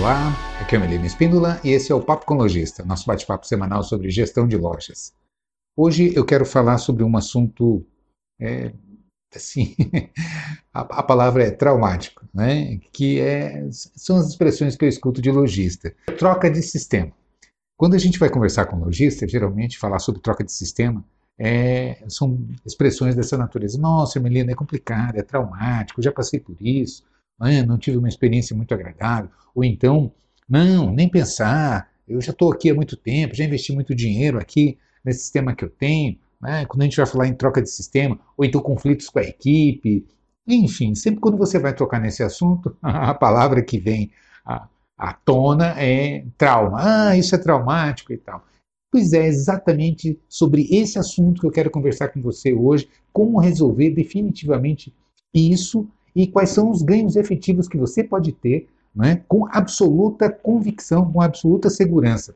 Olá, aqui é o Melina Espíndola e esse é o Papo com Lojista, nosso bate-papo semanal sobre gestão de lojas. Hoje eu quero falar sobre um assunto, é, assim, a, a, palavra é traumático, né? que é, são as expressões que eu escuto de lojista. Troca de sistema. Quando a gente vai conversar com lojista, geralmente falar sobre troca de sistema, é, são expressões dessa natureza. Nossa, Melina, é complicado, é traumático, já passei por isso né, não tive uma experiência muito agradável, ou então, não, nem pensar, eu já estou aqui há muito tempo, já investi muito dinheiro aqui nesse sistema que eu tenho, né, quando a gente vai falar em troca de sistema, ou então conflitos com a equipe, enfim, sempre quando você vai tocar nesse assunto, a palavra que vem à, à tona é trauma. Ah, isso é traumático e tal. Pois é, exatamente sobre esse assunto que eu quero conversar com você hoje, como resolver definitivamente isso e quais são os ganhos efetivos que você pode ter né, com absoluta convicção, com absoluta segurança.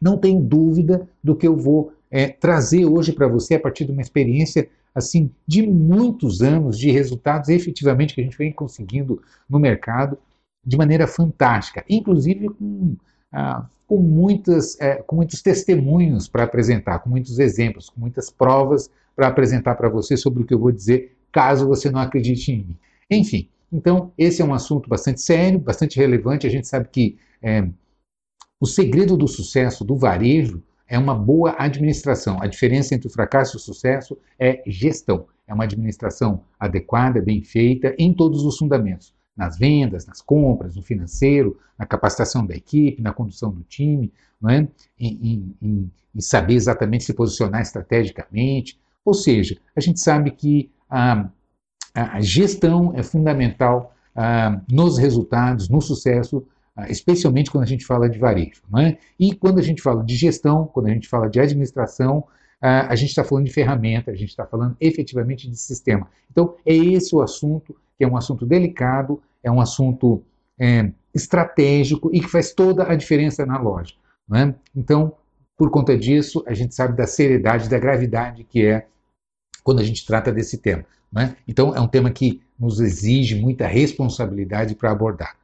Não tenho dúvida do que eu vou é, trazer hoje para você a partir de uma experiência assim de muitos anos de resultados efetivamente que a gente vem conseguindo no mercado de maneira fantástica, inclusive com, ah, com, muitas, é, com muitos testemunhos para apresentar, com muitos exemplos, com muitas provas para apresentar para você sobre o que eu vou dizer, caso você não acredite em mim. Enfim, então esse é um assunto bastante sério, bastante relevante. A gente sabe que é, o segredo do sucesso do varejo é uma boa administração. A diferença entre o fracasso e o sucesso é gestão. É uma administração adequada, bem feita, em todos os fundamentos. Nas vendas, nas compras, no financeiro, na capacitação da equipe, na condução do time, não é? em, em, em saber exatamente se posicionar estrategicamente. Ou seja, a gente sabe que a gestão é fundamental ah, nos resultados, no sucesso, ah, especialmente quando a gente fala de varejo. É? E quando a gente fala de gestão, quando a gente fala de administração, ah, a gente está falando de ferramenta, a gente está falando efetivamente de sistema. Então, é esse o assunto, que é um assunto delicado, é um assunto é, estratégico e que faz toda a diferença na loja. É? Então, por conta disso, a gente sabe da seriedade, da gravidade que é quando a gente trata desse tema. Né? Então, é um tema que nos exige muita responsabilidade para abordar.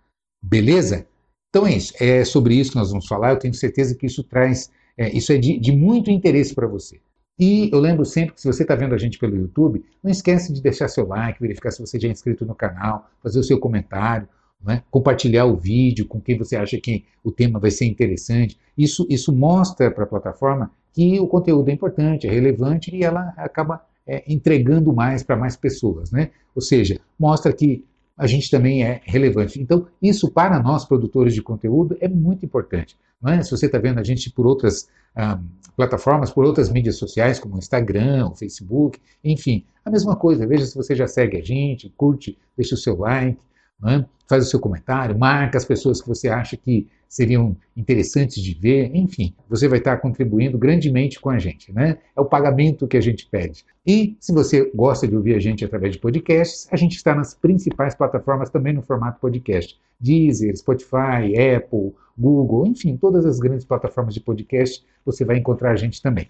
Beleza? Então é isso. É sobre isso que nós vamos falar. Eu tenho certeza que isso traz, é, isso é de, de muito interesse para você. E eu lembro sempre que se você está vendo a gente pelo YouTube, não esquece de deixar seu like, verificar se você já é inscrito no canal, fazer o seu comentário, né? compartilhar o vídeo com quem você acha que o tema vai ser interessante. Isso, isso mostra para a plataforma que o conteúdo é importante, é relevante e ela acaba é, entregando mais para mais pessoas, né? Ou seja, mostra que a gente também é relevante. Então, isso para nós, produtores de conteúdo, é muito importante. É? Se você está vendo a gente por outras ah, plataformas, por outras mídias sociais, como o Instagram, o Facebook, enfim, a mesma coisa. Veja se você já segue a gente, curte, deixa o seu like, é? faz o seu comentário, marca as pessoas que você acha que seriam interessantes de ver, enfim, você vai estar contribuindo grandemente com a gente, né? É o pagamento que a gente pede. E se você gosta de ouvir a gente através de podcasts, a gente está nas principais plataformas também no formato podcast: Deezer, Spotify, Apple, Google, enfim, todas as grandes plataformas de podcast você vai encontrar a gente também.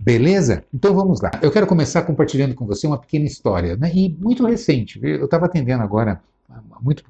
Beleza? Então vamos lá. Eu quero começar compartilhando com você uma pequena história, né? E muito recente. Eu estava atendendo agora há muito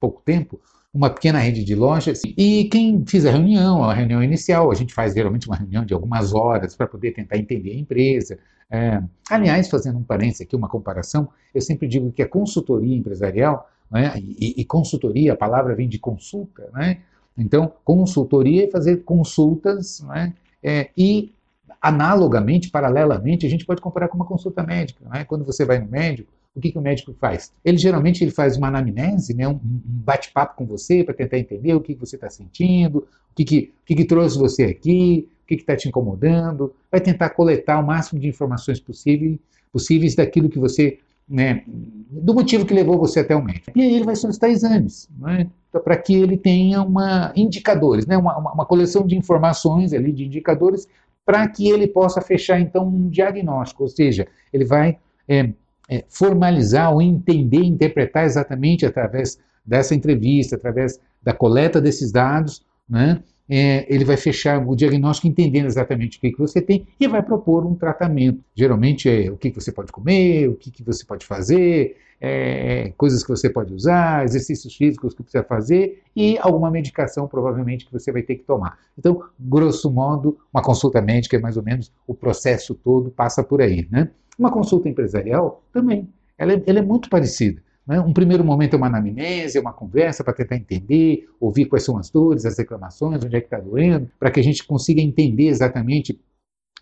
pouco tempo uma pequena rede de lojas e quem fiz a reunião, a reunião inicial, a gente faz geralmente uma reunião de algumas horas para poder tentar entender a empresa. É, aliás, fazendo um parênteses aqui, uma comparação, eu sempre digo que a consultoria empresarial, né, e, e, consultoria, a palavra vem de consulta, né? então consultoria é fazer consultas né, é, e analogamente, paralelamente, a gente pode comparar com uma consulta médica. Né? Quando você vai no médico, o que, que o médico faz? Ele geralmente ele faz uma anamnese, né, um, bate-papo com você para tentar entender o que, que você está sentindo, o, que, que, o que, que trouxe você aqui, o que está te incomodando, vai tentar coletar o máximo de informações possível, possíveis daquilo que você, né, do motivo que levou você até o médico. E aí ele vai solicitar exames, né, para que ele tenha uma indicadores, né, uma, uma coleção de informações ali, de indicadores, para que ele possa fechar então um diagnóstico, ou seja, ele vai é, é, formalizar ou entender, interpretar exatamente através dessa entrevista, através da coleta desses dados, né, é, ele vai fechar o diagnóstico entendendo exatamente o que, que você tem e vai propor um tratamento. Geralmente é o que, que você pode comer, o que, que você pode fazer, é, coisas que você pode usar, exercícios físicos que precisa fazer e alguma medicação provavelmente que você vai ter que tomar. Então, grosso modo, uma consulta médica é mais ou menos o processo todo passa por aí. Né? Uma consulta empresarial também, ela é, ela é muito parecida. Né? Um primeiro momento é uma anamnese, é uma conversa para tentar entender, ouvir quais são as dores, as reclamações, onde é que está doendo, para que a gente consiga entender exatamente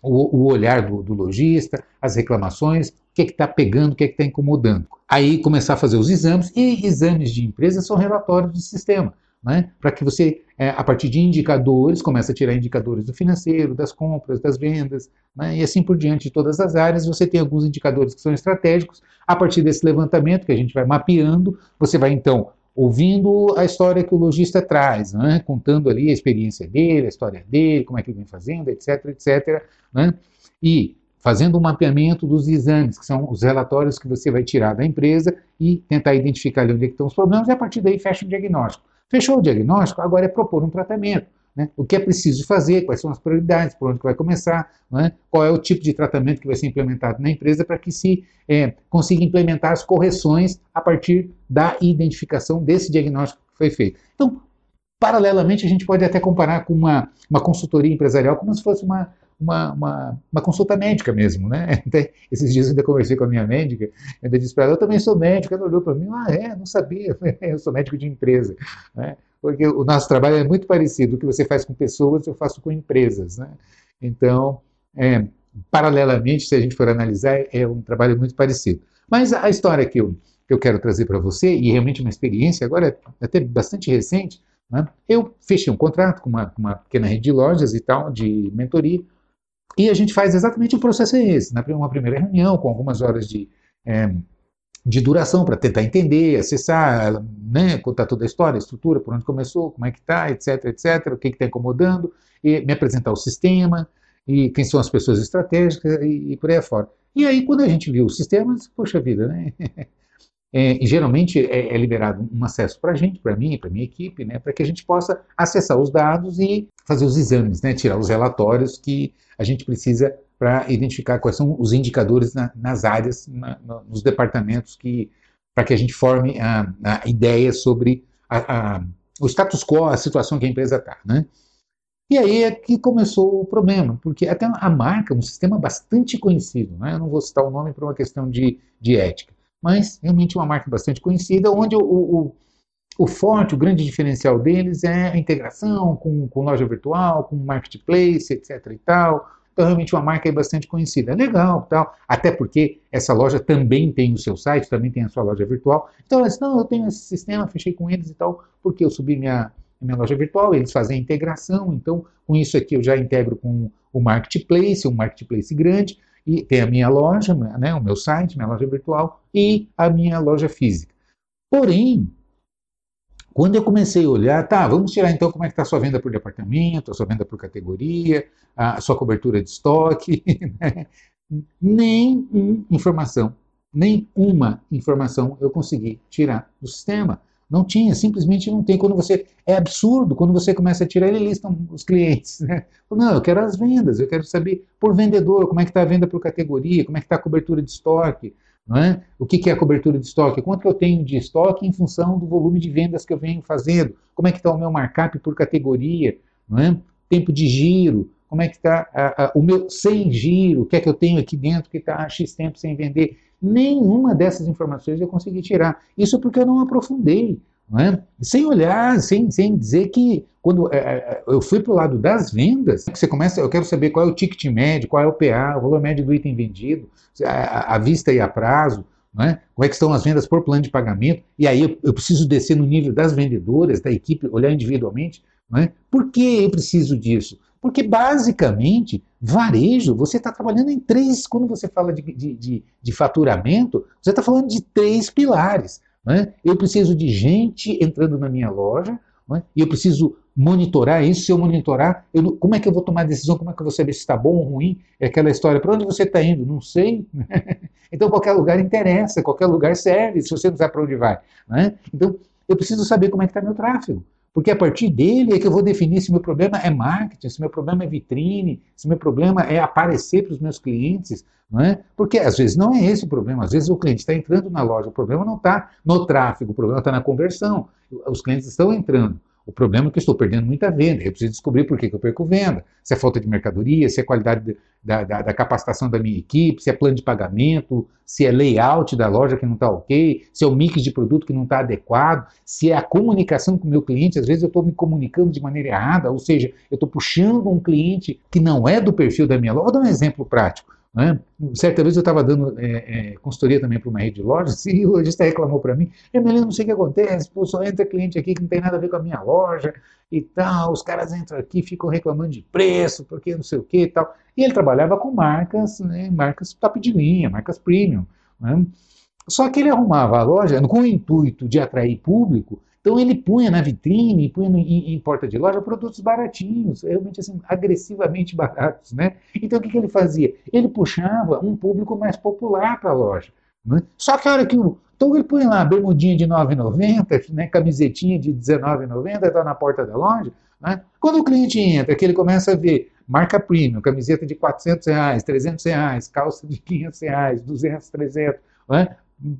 o, o olhar do, do, lojista, as reclamações, o que é está pegando, o que é está incomodando. Aí começar a fazer os exames, e exames de empresa são relatórios de sistema né? para que você, é, a partir de indicadores, comece a tirar indicadores do financeiro, das compras, das vendas, né? e assim por diante, de todas as áreas, você tem alguns indicadores que são estratégicos. A partir desse levantamento que a gente vai mapeando, você vai então ouvindo a história que o lojista traz, né? contando ali a experiência dele, a história dele, como é que ele vem fazendo, etc, etc. Né? E fazendo um mapeamento dos exames, que são os relatórios que você vai tirar da empresa e tentar identificar ali onde é estão os problemas, e a partir daí fecha o diagnóstico. Fechou o diagnóstico, agora é propor um tratamento. Né? O que é preciso fazer, quais são as prioridades, por onde vai começar, é? qual é o tipo de tratamento que vai ser implementado na empresa para que se é, consiga implementar as correções a partir da identificação desse diagnóstico que foi feito. Então, paralelamente, a gente pode até comparar com uma, uma consultoria empresarial como se fosse uma, uma, uma, uma, consulta médica mesmo, né? Até esses dias eu ainda conversei com a minha médica, ainda disse para ela, eu também sou médico, ela olhou para mim, ah, é, não sabia, eu sou médico de empresa, né? Porque o nosso trabalho é muito parecido, o que você faz com pessoas, eu faço com empresas, né? Então, é, paralelamente, se a gente for analisar, é um trabalho muito parecido. Mas a história que eu, que eu quero trazer para você, e realmente uma experiência, agora é até bastante recente, né? eu fechei um contrato com uma, uma pequena rede de lojas e tal, de mentoria, e a gente faz exatamente o processo é esse, na uma primeira reunião, com algumas horas de, é, de duração para tentar entender, acessar, né, contar toda a história, a estrutura, por onde começou, como é que está, etc, etc, o que está incomodando, e me apresentar o sistema, e quem são as pessoas estratégicas, e, e por aí afora. E aí, quando a gente viu o sistema, poxa vida, né? É, e geralmente é, é, liberado um acesso para a gente, para mim, para minha equipe, né, para que a gente possa acessar os dados e fazer os exames, né, tirar os relatórios que a gente precisa para identificar quais são os indicadores na, nas áreas, na, nos departamentos que para que a gente forme a, a ideia sobre a, a, o status quo, a situação que a empresa está, né? E aí é que começou o problema, porque até a marca, um sistema bastante conhecido, né? eu não vou citar o nome por uma questão de, de ética, mas realmente uma marca bastante conhecida, onde o, o, o forte, o grande diferencial deles é a integração com, com loja virtual, com marketplace, etc. e tal. Então, realmente, uma marca bastante conhecida. É legal, tal. Até porque essa loja também tem o seu site, também tem a sua loja virtual. Então, eles, não, eu tenho esse sistema, fechei com eles e tal, porque eu subi minha, minha loja virtual, eles fazem a integração. Então, com isso aqui, eu já integro com o marketplace, um marketplace grande e tem a minha loja, né, o meu site, minha loja virtual e a minha loja física. Porém, quando eu comecei a olhar, tá, vamos tirar então como é que está a sua venda por departamento, a sua venda por categoria, a sua cobertura de estoque, né? nem uma informação, nem uma informação eu consegui tirar do sistema. Não tinha, simplesmente não tem. Quando você é absurdo, quando você começa a tirar, ele lista os clientes. Né? Não, eu quero as vendas, eu quero saber por vendedor, como é que está a venda por categoria, como é que está a cobertura de estoque, não é? O que, que é a cobertura de estoque? Quanto que eu tenho de estoque em função do volume de vendas que eu venho fazendo? Como é que está o meu markup por categoria? Não é? Tempo de giro, como é que está o meu sem giro, o que é que eu tenho aqui dentro que está X tempo sem vender. Nenhuma dessas informações eu consegui tirar. Isso porque eu não aprofundei. Não é? Sem olhar, sem, sem dizer que quando é, é eu fui para o lado das vendas, você começa, eu quero saber qual é o ticket médio, qual é o PA, o valor médio do item vendido, à vista e a prazo, é? como é que estão as vendas por plano de pagamento, e aí eu, eu preciso descer no nível das vendedoras, da equipe, olhar individualmente. É? Por que eu preciso disso? Porque, basicamente, varejo, você está trabalhando em três, quando você fala de, de, de, de faturamento, você está falando de três pilares. Né? Eu preciso de gente entrando na minha loja, né? e eu preciso monitorar isso. Se eu monitorar, eu, como é que eu vou tomar a decisão? Como é que eu vou saber se está bom ou ruim? É aquela história, para onde você está indo? Não sei. então, qualquer lugar interessa, qualquer lugar serve, se você não sabe para onde vai. Né? Então, eu preciso saber como é que está meu tráfego. Porque a partir dele é que eu vou definir se meu problema é marketing, se meu problema é vitrine, se meu problema é aparecer para os meus clientes, não é? Porque às vezes não é esse o problema, às vezes o cliente está entrando na loja, o problema não está no tráfego, o problema está na conversão. Os clientes estão entrando. O problema é que eu estou perdendo muita venda. Eu preciso descobrir por que, eu perco venda. Se é falta de mercadoria, se é qualidade da, da, da, capacitação da minha equipe, se é plano de pagamento, se é layout da loja que não está ok, se é o mix de produto que não está adequado, se é a comunicação com o meu cliente. Às vezes eu estou me comunicando de maneira errada, ou seja, eu estou puxando um cliente que não é do perfil da minha loja. Vou dar um exemplo prático. Né? Certa vez eu estava dando é, é, consultoria também para uma rede de lojas e o lojista reclamou para mim: Emily, não sei o que acontece, pô, só entra cliente aqui que não tem nada a ver com a minha loja e tal, os caras entram aqui ficam reclamando de preço, porque não sei o que e tal. E ele trabalhava com marcas, né, marcas top de linha, marcas premium. Né? Só que ele arrumava a loja com o intuito de atrair público então ele punha na vitrine, punha em, em, porta de loja produtos baratinhos, realmente assim, agressivamente baratos, né? Então o que, que ele fazia? Ele puxava um público mais popular para a loja. Né? Só que a hora que o. Então ele põe lá bermudinha de R$ 9,90, né, camisetinha de R$19,90, está na porta da loja. Né? Quando o cliente entra, que ele começa a ver marca premium, camiseta de 400 reais, 300, reais, calça de 500 reais, 200, 300, né?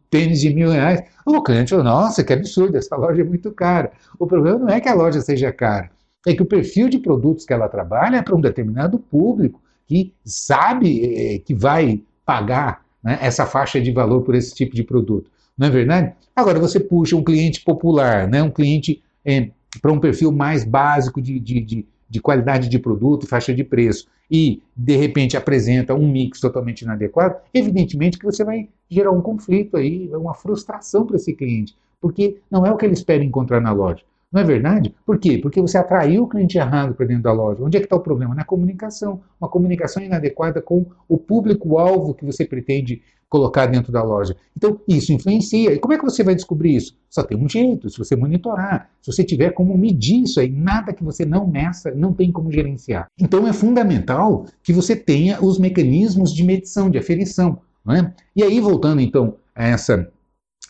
Tênis de mil reais. O cliente falou, nossa, que absurdo, essa loja é muito cara. O problema não é que a loja seja cara, é que o perfil de produtos que ela trabalha é para um determinado público que sabe é, que vai pagar né, essa faixa de valor por esse tipo de produto. Não é verdade? Agora, você puxa um cliente popular, né, um cliente é, para um perfil mais básico de, de, de, de qualidade de produto, faixa de preço e de repente apresenta um mix totalmente inadequado, evidentemente que você vai gerar um conflito aí, uma frustração para esse cliente, porque não é o que ele espera encontrar na loja. Não é verdade? Por quê? Porque você atraiu o cliente errado para dentro da loja. Onde é que está o problema? Na comunicação. Uma comunicação inadequada com o público-alvo que você pretende colocar dentro da loja. Então, isso influencia. E como é que você vai descobrir isso? Só tem um jeito, se você monitorar, se você tiver como medir isso aí, nada que você não meça, não tem como gerenciar. Então, é fundamental que você tenha os mecanismos de medição, de aferição. É? E aí, voltando então a essa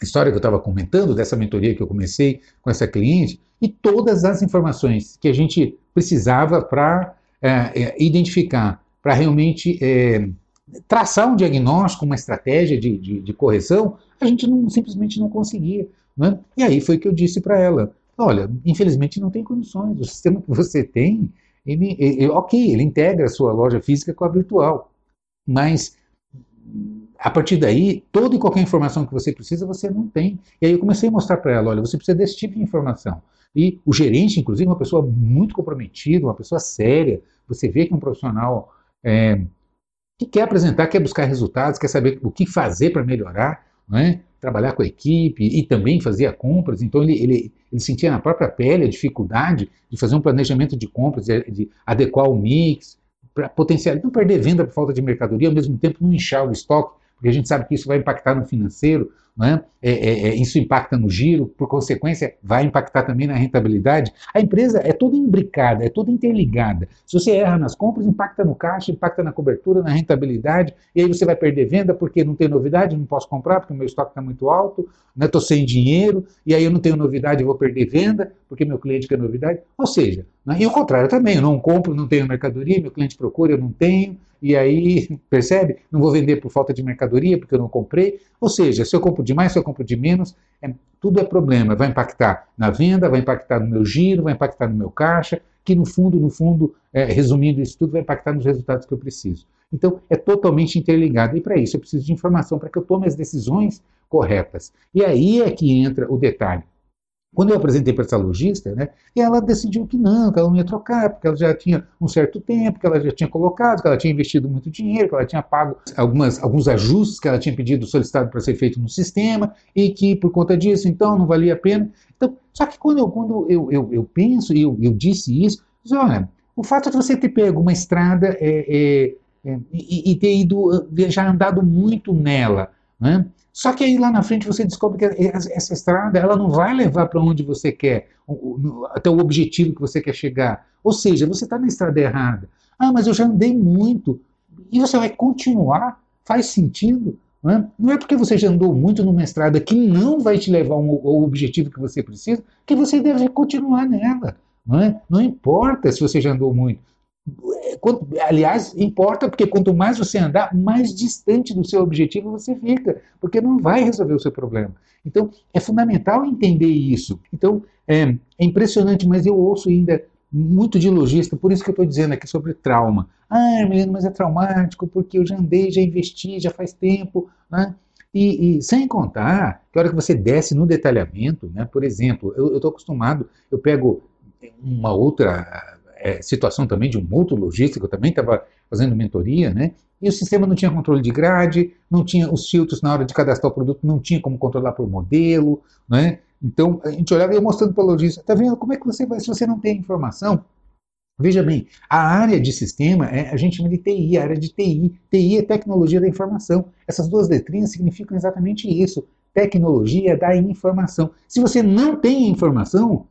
história que eu estava comentando, dessa mentoria que eu comecei com essa cliente, e todas as informações que a gente precisava para é, é, identificar, para realmente é, traçar um diagnóstico, uma estratégia de, de, de correção, a gente não, simplesmente não conseguia. Né? E aí foi que eu disse para ela: olha, infelizmente não tem condições, o sistema que você tem, ele, ele, ok, ele integra a sua loja física com a virtual, mas a partir daí, toda e qualquer informação que você precisa, você não tem. E aí eu comecei a mostrar para ela: olha, você precisa desse tipo de informação. E o gerente, inclusive, uma pessoa muito comprometida, uma pessoa séria, você vê que é um profissional é, que quer apresentar, quer buscar resultados, quer saber o que fazer para melhorar, é? trabalhar com a equipe e também fazia compras. Então ele, ele, ele sentia na própria pele a dificuldade de fazer um planejamento de compras, de, de adequar o mix, para potencializar, não perder venda por falta de mercadoria, ao mesmo tempo não inchar o estoque, porque a gente sabe que isso vai impactar no financeiro, né? É, é, é, isso impacta no giro, por consequência, vai impactar também na rentabilidade. A empresa é toda imbricada, é toda interligada. Se você erra nas compras, impacta no caixa, impacta na cobertura, na rentabilidade, e aí você vai perder venda porque não tem novidade, não posso comprar porque o meu estoque está muito alto, estou né? sem dinheiro, e aí eu não tenho novidade, eu vou perder venda porque meu cliente quer novidade. Ou seja, né? e o contrário também, eu não compro, não tenho mercadoria, meu cliente procura, eu não tenho, e aí, percebe? Não vou vender por falta de mercadoria porque eu não comprei. Ou seja, se eu compro de mais, se eu compro de menos, é, tudo é problema. Vai impactar na venda, vai impactar no meu giro, vai impactar no meu caixa, que no fundo, no fundo, é, resumindo isso tudo, vai impactar nos resultados que eu preciso. Então, é totalmente interligado. E para isso, eu preciso de informação para que eu tome as decisões corretas. E aí é que entra o detalhe. Quando eu apresentei para essa lojista, né, ela decidiu que não, que ela não ia trocar, porque ela já tinha um certo tempo, que ela já tinha colocado, que ela tinha investido muito dinheiro, que ela tinha pago algumas, alguns ajustes que ela tinha pedido, solicitado para ser feito no sistema, e que por conta disso, então, não valia a pena. Então, só que quando eu, quando eu, eu, eu penso, e eu, eu disse isso, eu disse, olha, o fato de você ter pego uma estrada é, é, é, e, e, ter ido, já andado muito nela, né? Só que aí lá na frente você descobre que essa estrada ela não vai levar para onde você quer, até o objetivo que você quer chegar. Ou seja, você está na estrada errada. Ah, mas eu já andei muito. E você vai continuar? Faz sentido? Não é? não é porque você já andou muito numa estrada que não vai te levar ao objetivo que você precisa, que você deve continuar nela. Não, é? não importa se você já andou muito. Aliás, importa porque quanto mais você andar, mais distante do seu objetivo você fica, porque não vai resolver o seu problema. Então, é fundamental entender isso. Então, é, é impressionante, mas eu ouço ainda muito de lojista, por isso que eu estou dizendo aqui sobre trauma. Ah, menino, mas é traumático, porque eu já andei, já investi, já faz tempo, né? E, e, sem contar que a hora que você desce no detalhamento, né, por exemplo, eu estou acostumado, eu pego uma outra é, situação também de um outro logístico, também estava fazendo mentoria, né? E o sistema não tinha controle de grade, não tinha os filtros na hora de cadastrar o produto, não tinha como controlar por modelo, né? Então a gente olhava e ia mostrando para o lojista, tá vendo como é que você vai, se você não tem informação? Veja bem, a área de sistema, é, a gente chama de TI, a área de TI. TI é tecnologia da informação. Essas duas letrinhas significam exatamente isso. Tecnologia da informação. Se você não tem informação,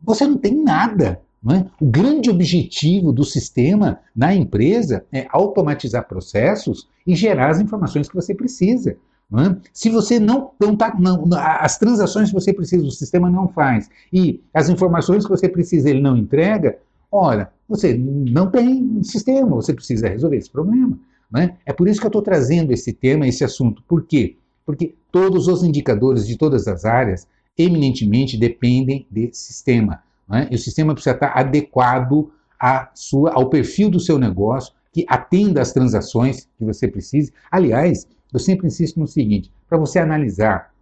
você não tem nada. É? O grande objetivo do sistema na empresa é automatizar processos e gerar as informações que você precisa. É? Se você não, não tá, não, as transações que você precisa, o sistema não faz, e as informações que você precisa, ele não entrega, ora, você não tem sistema, você precisa resolver esse problema. É? é por isso que eu estou trazendo esse tema, esse assunto. Por quê? Porque todos os indicadores de todas as áreas eminentemente dependem de sistema. Né? E o sistema precisa estar adequado à sua, ao perfil do seu negócio, que atenda às transações que você precise. Aliás, eu sempre insisto no seguinte: para você analisar,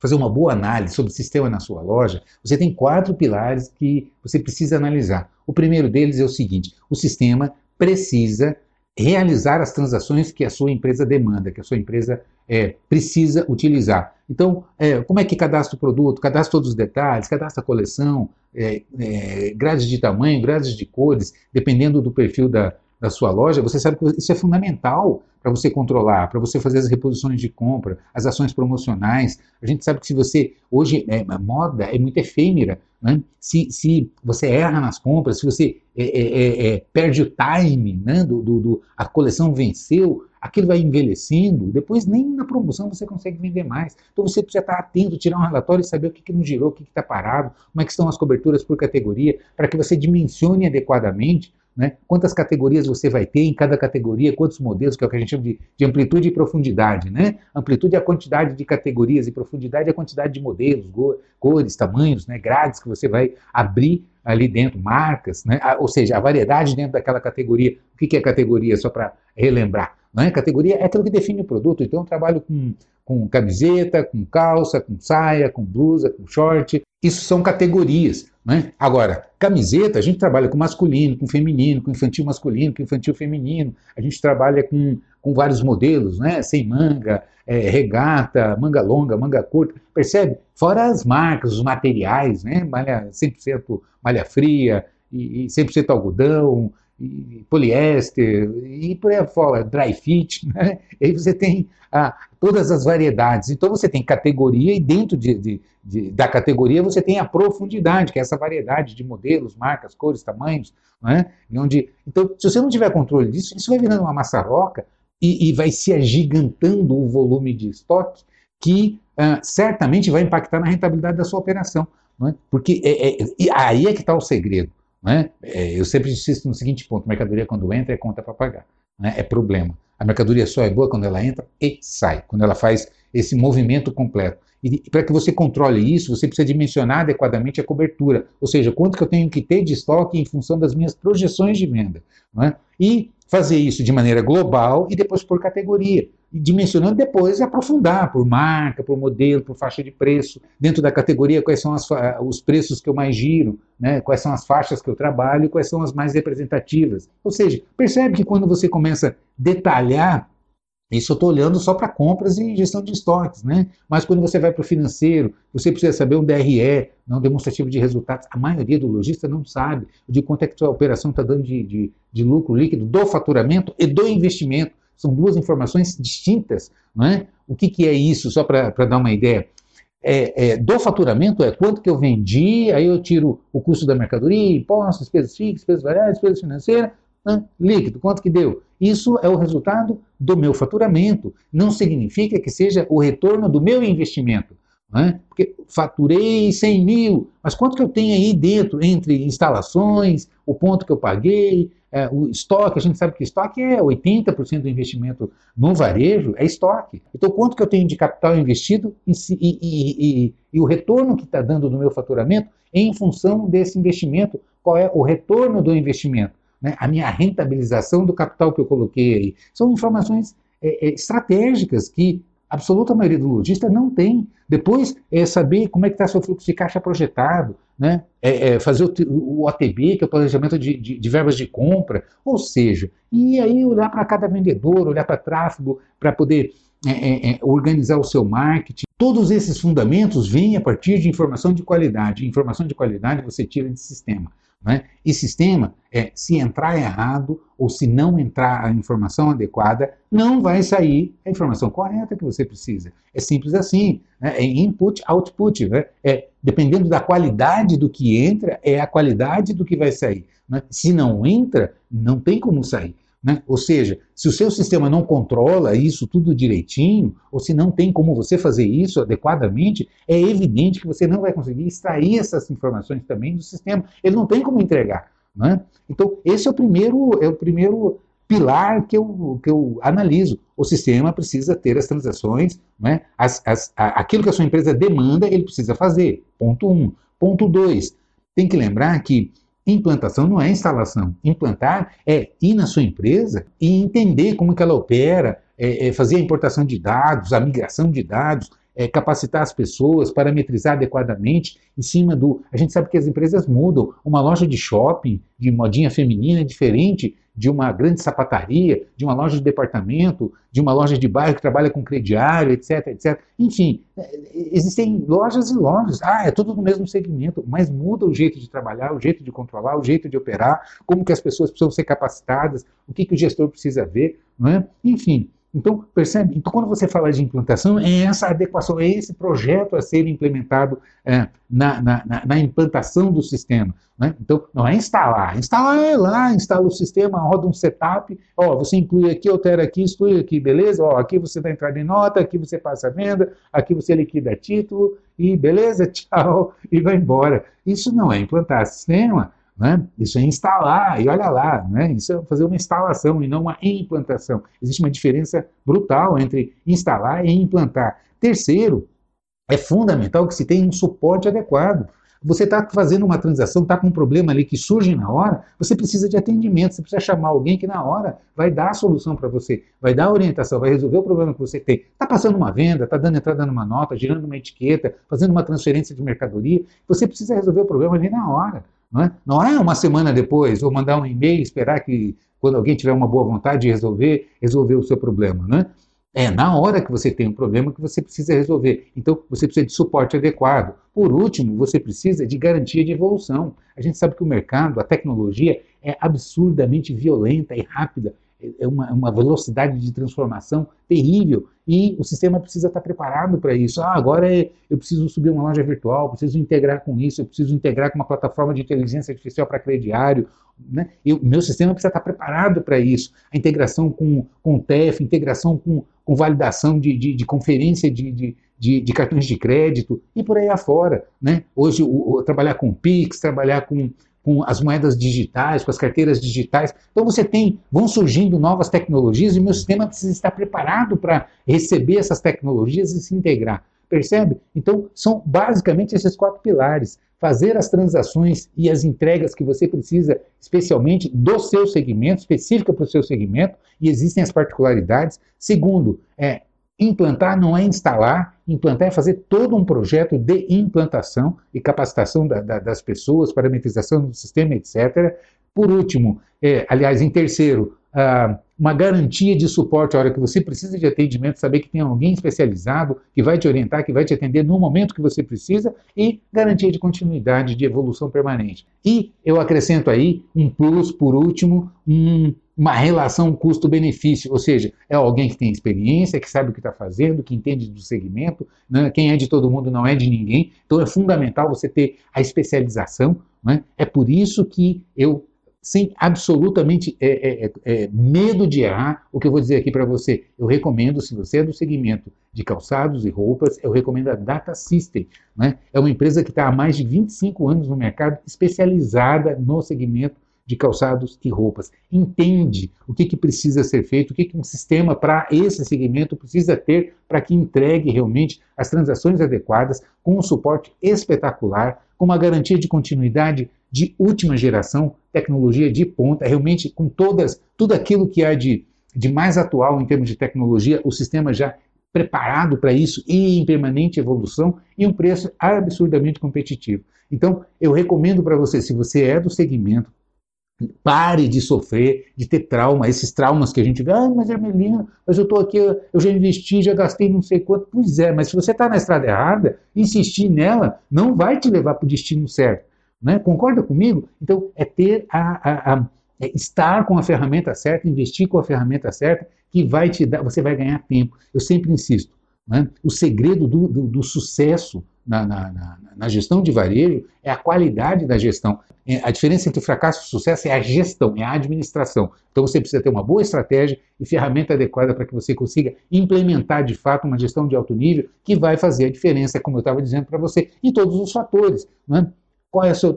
fazer uma boa análise sobre o sistema na sua loja, você tem quatro pilares que você precisa analisar. O primeiro deles é o seguinte: o sistema precisa realizar as transações que a sua empresa demanda, que a sua empresa é, precisa utilizar. Então, é, como é que cadastra o produto? Cadastra todos os detalhes, cadastra a coleção, é, é, grades de tamanho, grades de cores, dependendo do perfil da, da sua loja, você sabe que isso é fundamental para você controlar, para você fazer as reposições de compra, as ações promocionais. A gente sabe que se você, hoje, é, moda é muito efêmera, né? se, se você erra nas compras, se você é, é, é, é perde o time, né? do, do, do, a coleção venceu, aquilo vai envelhecendo, depois nem na promoção você consegue vender mais. Então você precisa estar atento, tirar um relatório e saber o que, que não girou, o que está parado, como é que estão as coberturas por categoria, para que você dimensione adequadamente né? Quantas categorias você vai ter em cada categoria, quantos modelos, que é o que a gente chama de, de amplitude e profundidade. Né? Amplitude é a quantidade de categorias e profundidade é a quantidade de modelos, cores, tamanhos, né? grades que você vai abrir ali dentro, marcas, né? ou seja, a variedade dentro daquela categoria. O que é categoria, só para relembrar? Né? Categoria é aquilo que define o produto. Então eu trabalho com, com camiseta, com calça, com saia, com blusa, com short. Isso são categorias. Né? Agora, camiseta, a gente trabalha com masculino, com feminino, com infantil masculino, com infantil feminino, a gente trabalha com, com vários modelos, né? sem manga, é, regata, manga longa, manga curta, percebe? Fora as marcas, os materiais, né? malha 100% malha fria, e, e 100% algodão, e poliéster, e por aí fora, dry fit, né? E aí você tem ah, todas as variedades. Então você tem categoria e dentro de, de, de, da categoria você tem a profundidade, que é essa variedade de modelos, marcas, cores, tamanhos, né? Onde, então, se você não tiver controle disso, isso vai virando uma maçaroca e, e vai se agigantando o volume de estoque que ah, certamente vai impactar na rentabilidade da sua operação. Né? Porque é, é, aí é que está o segredo. Né? É, eu sempre insisto no seguinte ponto: mercadoria, quando entra, é conta para pagar. Né? É problema. A mercadoria só é boa quando ela entra e sai, quando ela faz esse movimento completo. E, para que você controle isso, você precisa dimensionar adequadamente a cobertura, ou seja, quanto que eu tenho que ter de estoque em função das minhas projeções de venda. Né? E fazer isso de maneira global e depois por categoria dimensionando depois aprofundar por marca, por modelo, por faixa de preço, dentro da categoria quais são as, os preços que eu mais giro, né, quais são as faixas que eu trabalho, quais são as mais representativas. Ou seja, percebe que quando você começa a detalhar isso eu estou olhando só para compras e gestão de estoques, né? Mas quando você vai para o financeiro, você precisa saber um DRE, não demonstrativo de resultados. A maioria do lojista não sabe de quanto é que a operação está dando de, de, de lucro líquido do faturamento e do investimento. São duas informações distintas. Não é? O que, que é isso, só para dar uma ideia? É, é, do faturamento é quanto que eu vendi, aí eu tiro o custo da mercadoria, impostos, despesas fixas, despesas variáveis, despesas financeiras, Né? Líquido, quanto que deu? Isso é o resultado do meu faturamento. Não significa que seja o retorno do meu investimento. Né? Porque faturei 100 mil, mas quanto que eu tenho aí dentro, entre instalações, o ponto que eu paguei, é, o estoque, a gente sabe que estoque é 80% do investimento no varejo, é estoque. Então, quanto que eu tenho de capital investido e, e, e, e o retorno que está dando no meu faturamento em função desse investimento, qual é o retorno do investimento, né? a minha rentabilização do capital que eu coloquei aí. São informações é, é, estratégicas que absoluta maioria do lojista não tem. Depois é saber como é que está seu fluxo de caixa projetado, né? É, é fazer o, o, OTB, que é o planejamento de, de, de, verbas de compra, ou seja, e aí olhar para cada vendedor, olhar para tráfego, para poder é, é, é, organizar o seu marketing. Todos esses fundamentos vêm a partir de informação de qualidade. Informação de qualidade você tira de sistema. Né? E sistema, é, se entrar errado ou se não entrar a informação adequada, não vai sair a informação correta que você precisa. É simples assim. Né? É input, output. Né? É, dependendo da qualidade do que entra, é a qualidade do que vai sair. Né? Se não entra, não tem como sair. Né? Ou seja, se o seu sistema não controla isso tudo direitinho, ou se não tem como você fazer isso adequadamente, é evidente que você não vai conseguir extrair essas informações também do sistema. Ele não tem como entregar. Né? Então, esse é o primeiro, é o primeiro pilar que eu, que eu analiso. O sistema precisa ter as transações, né? as, as, a, aquilo que a sua empresa demanda, ele precisa fazer. Ponto um. Ponto dois, tem que lembrar que Implantação não é instalação. Implantar é ir na sua empresa e entender como que ela opera, é, é fazer a importação de dados, a migração de dados, é, capacitar as pessoas, parametrizar adequadamente em cima do. A gente sabe que as empresas mudam. Uma loja de shopping, de modinha feminina, é diferente de uma grande sapataria, de uma loja de departamento, de uma loja de bairro que trabalha com crediário, etc, etc. Enfim, é, existem lojas e lojas. Ah, é tudo no mesmo segmento, mas muda o jeito de trabalhar, o jeito de controlar, o jeito de operar, como que as pessoas precisam ser capacitadas, o que, que o gestor precisa ver, não é? Enfim, então, percebe? Então, quando você fala de implantação, é essa adequação, é esse projeto a ser implementado é, na, na, na, implantação do sistema. Né? Então, não é instalar. Instalar é lá, instala o sistema, roda um setup, ó, você inclui aqui, altera aqui, exclui aqui, beleza? Ó, aqui você dá entrada em nota, aqui você passa a venda, aqui você liquida título, e beleza, tchau, e vai embora. Isso não é implantar sistema, né? Isso é instalar, e olha lá, né? isso é fazer uma instalação e não uma implantação. Existe uma diferença brutal entre instalar e implantar. Terceiro, é fundamental que se tenha um suporte adequado. Você está fazendo uma transação, está com um problema ali que surge na hora, você precisa de atendimento, você precisa chamar alguém que na hora vai dar a solução para você, vai dar a orientação, vai resolver o problema que você tem. Está passando uma venda, está dando entrada numa nota, girando uma etiqueta, fazendo uma transferência de mercadoria, você precisa resolver o problema ali na hora. Não é? não é uma semana depois, ou mandar um e-mail, esperar que quando alguém tiver uma boa vontade de resolver, resolver o seu problema. Né? É na hora que você tem um problema que você precisa resolver. Então, você precisa de suporte adequado. Por último, você precisa de garantia de evolução. A gente sabe que o mercado, a tecnologia, é absurdamente violenta e rápida é uma, uma, velocidade de transformação terrível e o sistema precisa estar preparado para isso. Ah, agora é, eu preciso subir uma loja virtual, preciso integrar com isso, eu preciso integrar com uma plataforma de inteligência artificial para crediário. Né? o meu sistema precisa estar preparado para isso. A integração com, com o TEF, integração com, com validação de, de, de conferência de, de de, de, cartões de crédito e por aí afora. Né? Hoje, o, o, trabalhar com PIX, trabalhar com, com as moedas digitais, com as carteiras digitais. Então você tem, vão surgindo novas tecnologias e meu sistema precisa estar preparado para receber essas tecnologias e se integrar. Percebe? Então são basicamente esses quatro pilares: fazer as transações e as entregas que você precisa, especialmente do seu segmento, específica para o seu segmento, e existem as particularidades. Segundo, é Implantar não é instalar, implantar é fazer todo um projeto de implantação e capacitação da, da, das pessoas, parametrização do sistema, etc. Por último, é, aliás, em terceiro, ah, uma garantia de suporte a hora que você precisa de atendimento, saber que tem alguém especializado que vai te orientar, que vai te atender no momento que você precisa, e garantia de continuidade, de evolução permanente. E eu acrescento aí um plus, por último, um, uma relação custo-benefício, ou seja, é alguém que tem experiência, que sabe o que está fazendo, que entende do segmento, né? quem é de todo mundo não é de ninguém, então é fundamental você ter a especialização. Né? É por isso que eu sem absolutamente é, é, é, medo de errar, o que eu vou dizer aqui para você, eu recomendo, se você é do segmento de calçados e roupas, eu recomendo a Data System. Né? É uma empresa que está há mais de 25 anos no mercado, especializada no segmento de calçados e roupas. Entende o que, que precisa ser feito, o que, que um sistema para esse segmento precisa ter para que entregue realmente as transações adequadas, com um suporte espetacular, com uma garantia de continuidade de última geração, tecnologia de ponta, realmente com todas, tudo aquilo que há de, de mais atual em termos de tecnologia, o sistema já preparado para isso e em permanente evolução e um preço absurdamente competitivo. Então, eu recomendo para você, se você é do segmento, pare de sofrer, de ter trauma, esses traumas que a gente vê, ah, mas Ermelina, mas eu estou aqui, eu já investi, já gastei não sei quanto. Pois é, mas se você está na estrada errada, insistir nela não vai te levar para o destino certo. Né? Concorda comigo? Então, é ter a, a, a é estar com a ferramenta certa, investir com a ferramenta certa, que vai te dar, você vai ganhar tempo. Eu sempre insisto, né? o segredo do, do, do sucesso na, na, na, na, gestão de varejo é a qualidade da gestão. É, a diferença entre fracasso e sucesso é a gestão, é a administração. Então você precisa ter uma boa estratégia e ferramenta adequada para que você consiga implementar de fato uma gestão de alto nível que vai fazer a diferença, como eu estava dizendo para você, em todos os fatores. Né? Qual é o seu,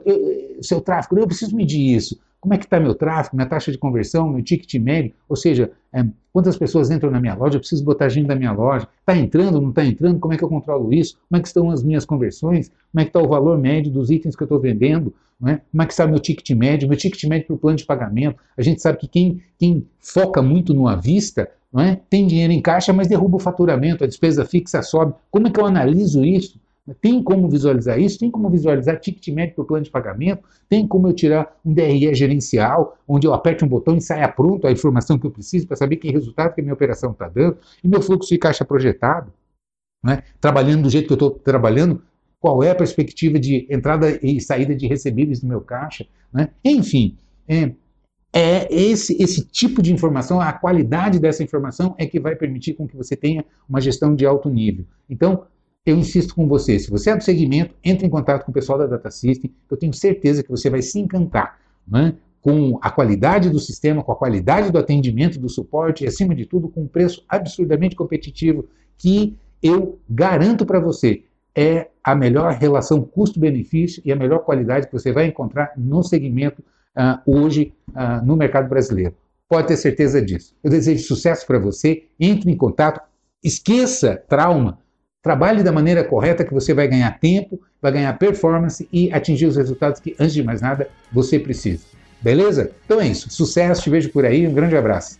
seu tráfego? Eu preciso medir isso. Como é que está meu tráfego, minha taxa de conversão, meu ticket médio? Ou seja, é, quantas pessoas entram na minha loja? Eu preciso botar gente da minha loja. Está entrando, não está entrando? Como é que eu controlo isso? Como é que estão as minhas conversões? Como é que está o valor médio dos itens que eu estou vendendo? É? Como é que está meu ticket médio? Meu ticket médio para o plano de pagamento. A gente sabe que quem, quem foca muito no à vista é? tem dinheiro em caixa, mas derruba o faturamento, a despesa fixa sobe. Como é que eu analiso isso? Tem como visualizar isso? Tem como visualizar ticket médio para o plano de pagamento? Tem como eu tirar um DRE gerencial, onde eu aperte um botão e saia pronto a informação que eu preciso para saber que resultado que a minha operação está dando? E meu fluxo de caixa projetado? Né? Trabalhando do jeito que eu estou trabalhando, qual é a perspectiva de entrada e saída de recebíveis do meu caixa? Né? Enfim, é, é esse, esse tipo de informação, a qualidade dessa informação é que vai permitir com que você tenha uma gestão de alto nível. Então, eu insisto com você, se você é do segmento, entre em contato com o pessoal da Data System, eu tenho certeza que você vai se encantar né, com a qualidade do sistema, com a qualidade do atendimento, do suporte e, acima de tudo, com um preço absurdamente competitivo que eu garanto para você é a melhor relação custo-benefício e a melhor qualidade que você vai encontrar no segmento uh, hoje uh, no mercado brasileiro. Pode ter certeza disso. Eu desejo sucesso para você, entre em contato, esqueça trauma, Trabalhe da maneira correta que você vai ganhar tempo, vai ganhar performance e atingir os resultados que, antes de mais nada, você precisa. Beleza? Então é isso. Sucesso, te vejo por aí. Um grande abraço.